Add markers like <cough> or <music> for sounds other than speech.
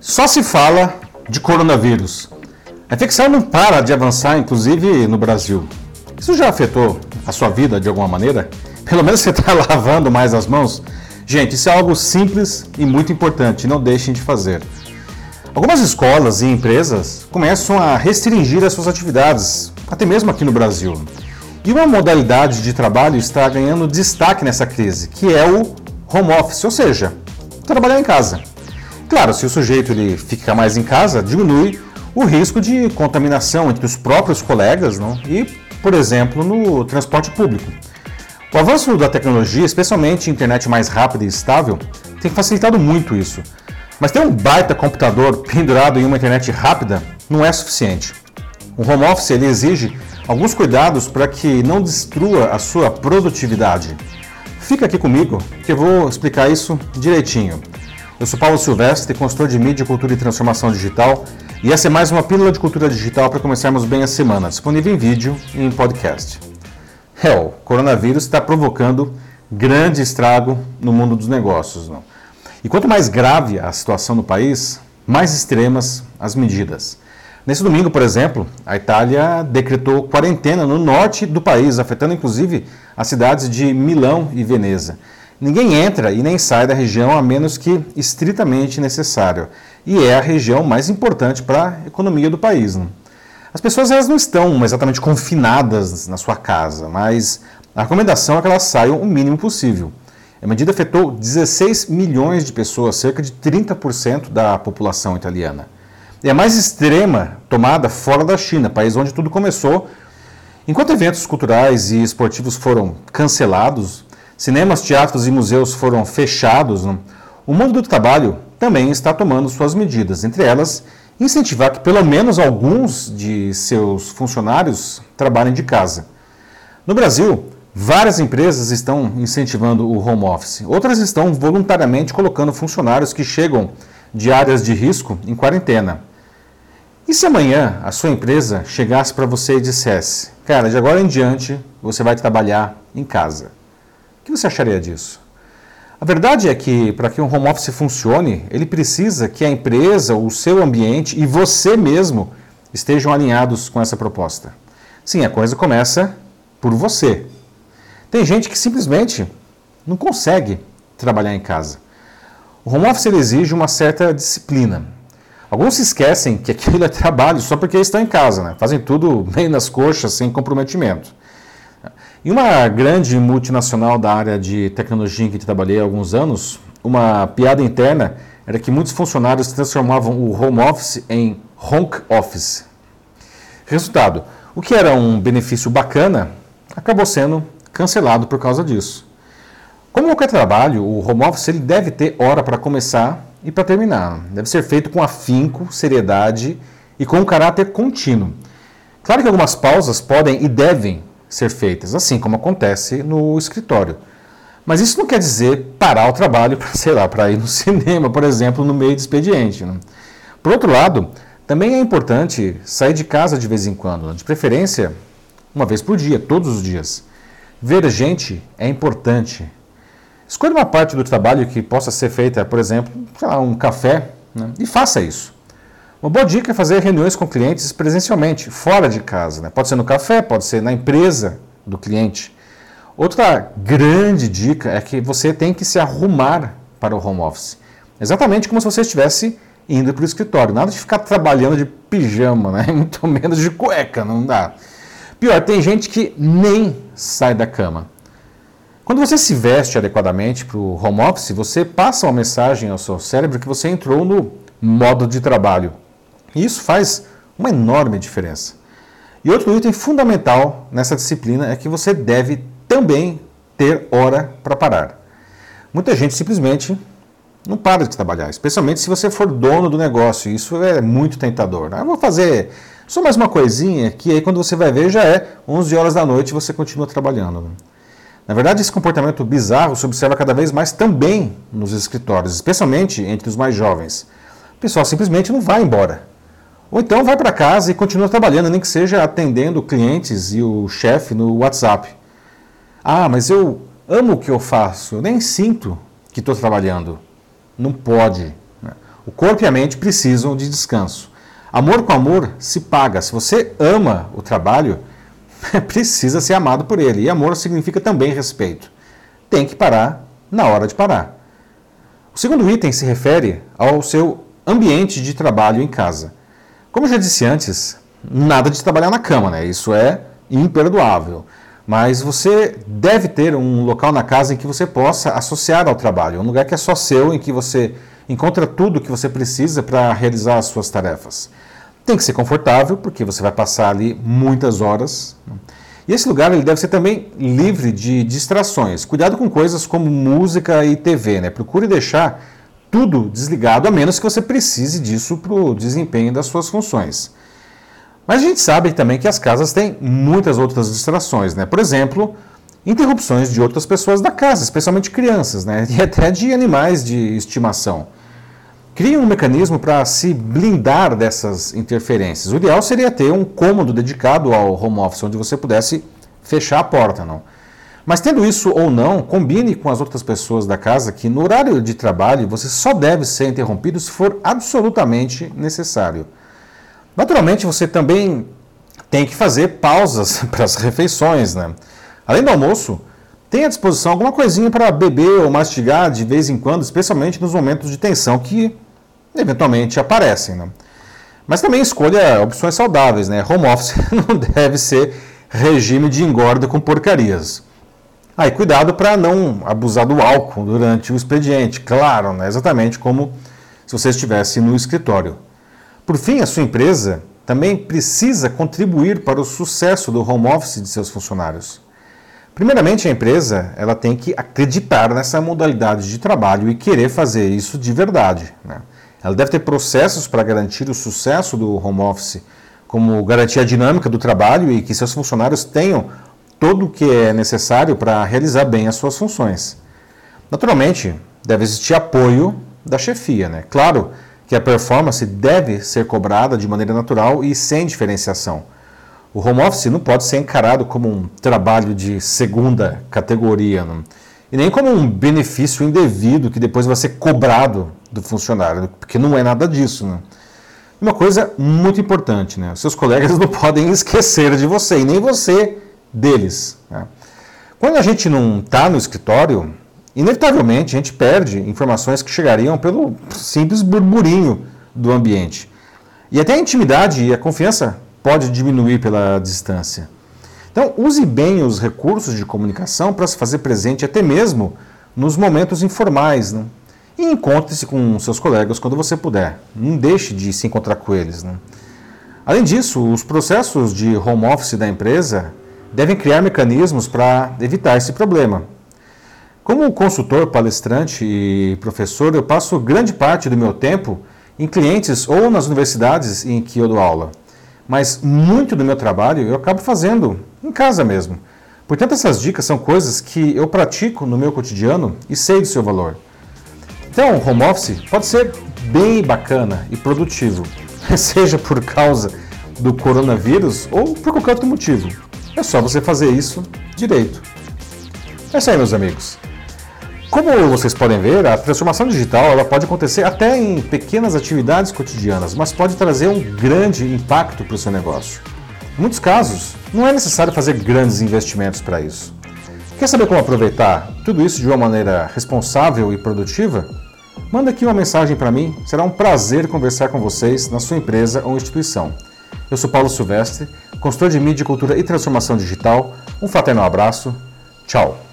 Só se fala de coronavírus. A infecção não para de avançar, inclusive no Brasil. Isso já afetou a sua vida de alguma maneira? <laughs> Pelo menos você está <laughs> lavando mais as mãos? Gente, isso é algo simples e muito importante, não deixem de fazer. Algumas escolas e empresas começam a restringir as suas atividades, até mesmo aqui no Brasil. E uma modalidade de trabalho está ganhando destaque nessa crise, que é o home office, ou seja, trabalhar em casa. Claro, se o sujeito ele fica mais em casa, diminui o risco de contaminação entre os próprios colegas não? e, por exemplo, no transporte público. O avanço da tecnologia, especialmente internet mais rápida e estável, tem facilitado muito isso. Mas ter um baita computador <laughs> pendurado em uma internet rápida não é suficiente. O home office exige alguns cuidados para que não destrua a sua produtividade. Fica aqui comigo que eu vou explicar isso direitinho. Eu sou Paulo Silvestre, consultor de mídia, cultura e transformação digital, e essa é mais uma pílula de cultura digital para começarmos bem a semana, disponível em vídeo e em podcast. O coronavírus está provocando grande estrago no mundo dos negócios. Não? E quanto mais grave a situação no país, mais extremas as medidas. Nesse domingo, por exemplo, a Itália decretou quarentena no norte do país, afetando inclusive as cidades de Milão e Veneza. Ninguém entra e nem sai da região a menos que estritamente necessário. E é a região mais importante para a economia do país. Não? As pessoas elas não estão exatamente confinadas na sua casa, mas a recomendação é que elas saiam o mínimo possível. A medida afetou 16 milhões de pessoas, cerca de 30% da população italiana. É a mais extrema tomada fora da China, país onde tudo começou. Enquanto eventos culturais e esportivos foram cancelados, cinemas, teatros e museus foram fechados, o mundo do trabalho também está tomando suas medidas, entre elas incentivar que pelo menos alguns de seus funcionários trabalhem de casa. No Brasil, várias empresas estão incentivando o home office, outras estão voluntariamente colocando funcionários que chegam de áreas de risco em quarentena. E se amanhã a sua empresa chegasse para você e dissesse: Cara, de agora em diante você vai trabalhar em casa? O que você acharia disso? A verdade é que para que um home office funcione, ele precisa que a empresa, o seu ambiente e você mesmo estejam alinhados com essa proposta. Sim, a coisa começa por você. Tem gente que simplesmente não consegue trabalhar em casa. O home office exige uma certa disciplina. Alguns se esquecem que aquilo é trabalho só porque estão em casa, né? fazem tudo bem nas coxas, sem comprometimento. Em uma grande multinacional da área de tecnologia em que trabalhei há alguns anos, uma piada interna era que muitos funcionários transformavam o home office em honk office. Resultado, o que era um benefício bacana acabou sendo cancelado por causa disso. Como qualquer trabalho, o home office ele deve ter hora para começar e para terminar. Deve ser feito com afinco, seriedade e com um caráter contínuo. Claro que algumas pausas podem e devem ser feitas, assim como acontece no escritório. Mas isso não quer dizer parar o trabalho para, sei lá, para ir no <laughs> cinema, por exemplo, no meio do expediente. Né? Por outro lado, também é importante sair de casa de vez em quando, de preferência uma vez por dia, todos os dias. Ver gente é importante. Escolha uma parte do trabalho que possa ser feita, por exemplo, um café, né? e faça isso. Uma boa dica é fazer reuniões com clientes presencialmente, fora de casa. Né? Pode ser no café, pode ser na empresa do cliente. Outra grande dica é que você tem que se arrumar para o home office. Exatamente como se você estivesse indo para o escritório. Nada de ficar trabalhando de pijama, né? <laughs> muito menos de cueca, não dá. Pior, tem gente que nem sai da cama. Quando você se veste adequadamente para o home office, você passa uma mensagem ao seu cérebro que você entrou no modo de trabalho. E isso faz uma enorme diferença. E outro item fundamental nessa disciplina é que você deve também ter hora para parar. Muita gente simplesmente não para de trabalhar, especialmente se você for dono do negócio. Isso é muito tentador. Ah, vou fazer só mais uma coisinha que aí quando você vai ver já é 11 horas da noite e você continua trabalhando. Na verdade, esse comportamento bizarro se observa cada vez mais também nos escritórios, especialmente entre os mais jovens. O pessoal simplesmente não vai embora. Ou então vai para casa e continua trabalhando, nem que seja atendendo clientes e o chefe no WhatsApp. Ah, mas eu amo o que eu faço, eu nem sinto que estou trabalhando. Não pode. Né? O corpo e a mente precisam de descanso. Amor com amor se paga. Se você ama o trabalho, <laughs> precisa ser amado por ele. E amor significa também respeito. Tem que parar na hora de parar. O segundo item se refere ao seu ambiente de trabalho em casa. Como eu já disse antes, nada de trabalhar na cama, né? Isso é imperdoável. Mas você deve ter um local na casa em que você possa associar ao trabalho, um lugar que é só seu, em que você encontra tudo o que você precisa para realizar as suas tarefas. Tem que ser confortável, porque você vai passar ali muitas horas. E esse lugar ele deve ser também livre de distrações. Cuidado com coisas como música e TV, né? Procure deixar tudo desligado, a menos que você precise disso para o desempenho das suas funções. Mas a gente sabe também que as casas têm muitas outras distrações, né? Por exemplo, interrupções de outras pessoas da casa, especialmente crianças, né? <laughs> E até de animais de estimação. Crie um mecanismo para se blindar dessas interferências. O ideal seria ter um cômodo dedicado ao home office, onde você pudesse fechar a porta, não? Mas tendo isso ou não, combine com as outras pessoas da casa que no horário de trabalho você só deve ser interrompido se for absolutamente necessário. Naturalmente, você também tem que fazer pausas <laughs> para as refeições, né? Além do almoço, tenha à disposição alguma coisinha para beber ou mastigar de vez em quando, especialmente nos momentos de tensão que eventualmente aparecem. Né? Mas também escolha opções saudáveis. Né? Home office <laughs> não deve ser regime de engorda com porcarias. Aí, ah, cuidado para não abusar do álcool durante o expediente, claro, né? exatamente como se você estivesse no escritório. Por fim, a sua empresa também precisa contribuir para o sucesso do home office de seus funcionários. Primeiramente, a empresa ela tem que acreditar nessa modalidade de trabalho e querer fazer isso de verdade. Né? Ela deve ter processos para garantir o sucesso do home office, como garantir a dinâmica do trabalho e que seus funcionários tenham todo o que é necessário para realizar bem as suas funções. Naturalmente, deve existir apoio da chefia. Né? Claro que a performance deve ser cobrada de maneira natural e sem diferenciação. O home office não pode ser encarado como um trabalho de segunda categoria. Não? E nem como um benefício indevido que depois vai ser cobrado do funcionário, porque não é nada disso. Né? Uma coisa muito importante, né? seus colegas <laughs> não podem esquecer de você e nem você deles. Né? Quando a gente não está no escritório, inevitavelmente a gente perde informações que chegariam pelo simples burburinho do ambiente. E até a intimidade e a confiança pode diminuir pela distância. Então, use bem os recursos de comunicação para se fazer presente até mesmo nos momentos informais. Né? E encontre-se com seus colegas quando você puder. Não deixe de se encontrar com eles. Né? Além disso, os processos de home office da empresa devem criar mecanismos para evitar esse problema. Como consultor, palestrante e professor, eu passo grande parte do meu tempo em clientes ou nas universidades em que eu dou aula. Mas muito do meu trabalho eu acabo fazendo em casa mesmo. Portanto, essas dicas são coisas que eu pratico no meu cotidiano e sei do seu valor. Então, o home office pode ser bem bacana e produtivo, <laughs> seja por causa do coronavírus ou por qualquer outro motivo. É só você fazer isso direito. É isso aí, meus amigos. Como vocês podem ver, a transformação digital ela pode acontecer até em pequenas atividades cotidianas, mas pode trazer um grande impacto para o seu negócio. Em muitos casos, não é necessário fazer grandes investimentos para isso. Quer saber como aproveitar tudo isso de uma maneira responsável e produtiva? Manda aqui uma mensagem para mim, será um prazer conversar com vocês na sua empresa ou instituição. Eu sou Paulo Silvestre, consultor de mídia, cultura e transformação digital. Um fraternal abraço. Tchau.